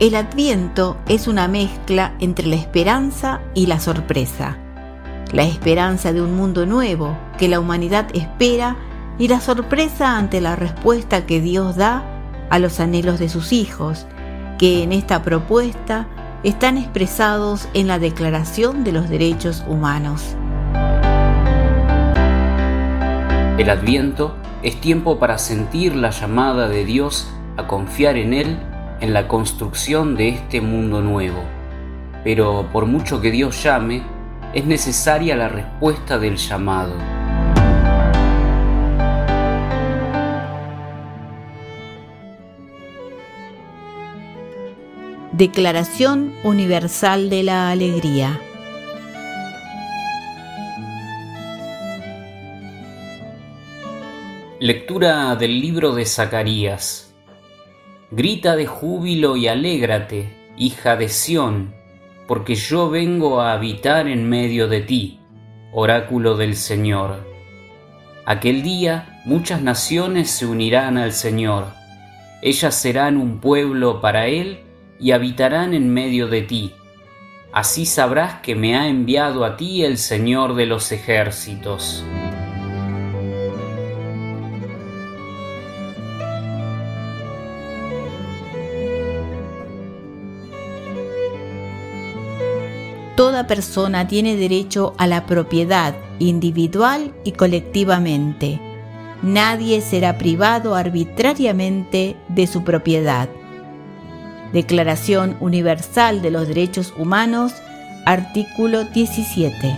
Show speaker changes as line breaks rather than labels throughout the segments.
El adviento es una mezcla entre la esperanza y la sorpresa. La esperanza de un mundo nuevo que la humanidad espera y la sorpresa ante la respuesta que Dios da a los anhelos de sus hijos, que en esta propuesta están expresados en la Declaración de los Derechos Humanos.
El adviento es tiempo para sentir la llamada de Dios a confiar en Él en la construcción de este mundo nuevo. Pero por mucho que Dios llame, es necesaria la respuesta del llamado.
Declaración Universal de la Alegría.
Lectura del libro de Zacarías. Grita de júbilo y alégrate, hija de Sión, porque yo vengo a habitar en medio de ti, oráculo del Señor. Aquel día muchas naciones se unirán al Señor, ellas serán un pueblo para Él y habitarán en medio de ti. Así sabrás que me ha enviado a ti el Señor de los ejércitos.
Toda persona tiene derecho a la propiedad individual y colectivamente. Nadie será privado arbitrariamente de su propiedad. Declaración Universal de los Derechos Humanos, artículo 17.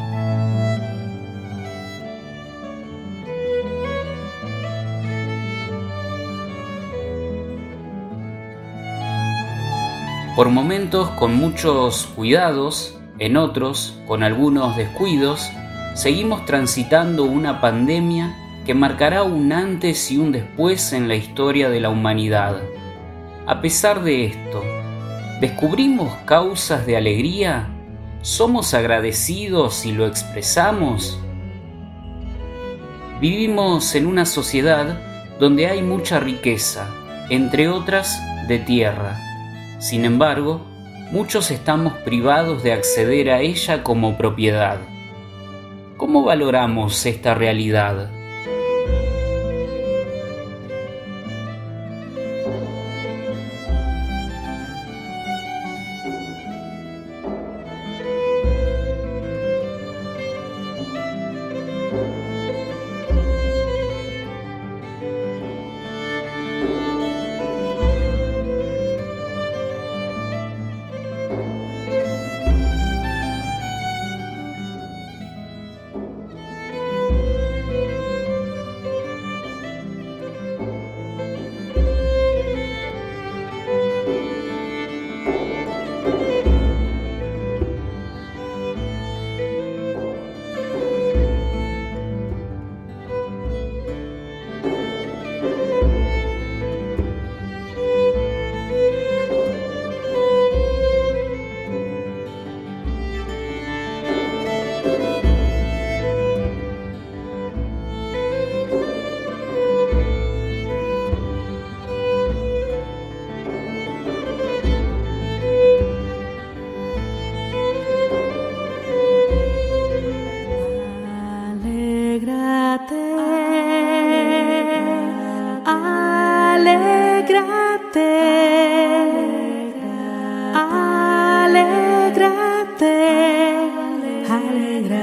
Por momentos, con muchos cuidados, en otros, con algunos descuidos, seguimos transitando una pandemia que marcará un antes y un después en la historia de la humanidad. A pesar de esto, ¿descubrimos causas de alegría? ¿Somos agradecidos y lo expresamos? Vivimos en una sociedad donde hay mucha riqueza, entre otras de tierra. Sin embargo, muchos estamos privados de acceder a ella como propiedad. ¿Cómo valoramos esta realidad?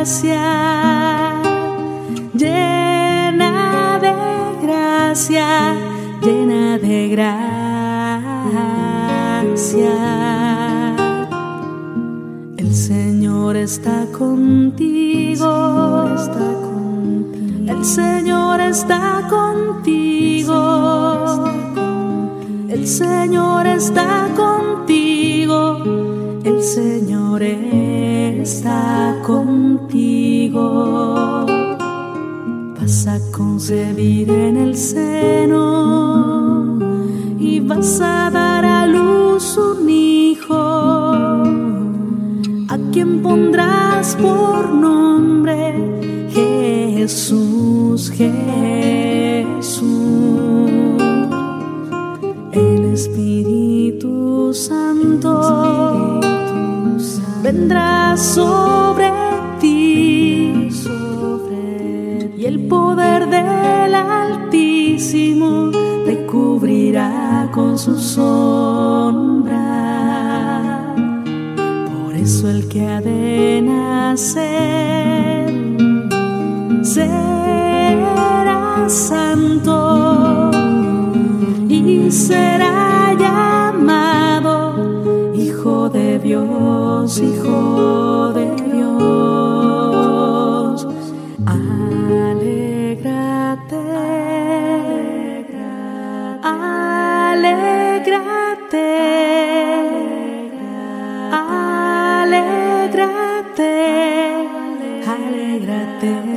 gracia, llena de gracia, llena de gracia. El Señor está contigo, está contigo. El Señor está contigo
Señor está contigo, el Señor está contigo. Vas a concebir en el seno y vas a dar a luz un hijo, a quien pondrás por nombre Jesús, Jesús. Espíritu vendrá sobre ti y el poder del Altísimo te cubrirá con su sombra. Por eso el que ha de nacer será santo y será Dios, Hijo de Dios. Alégrate, alégrate, alégrate, alégrate.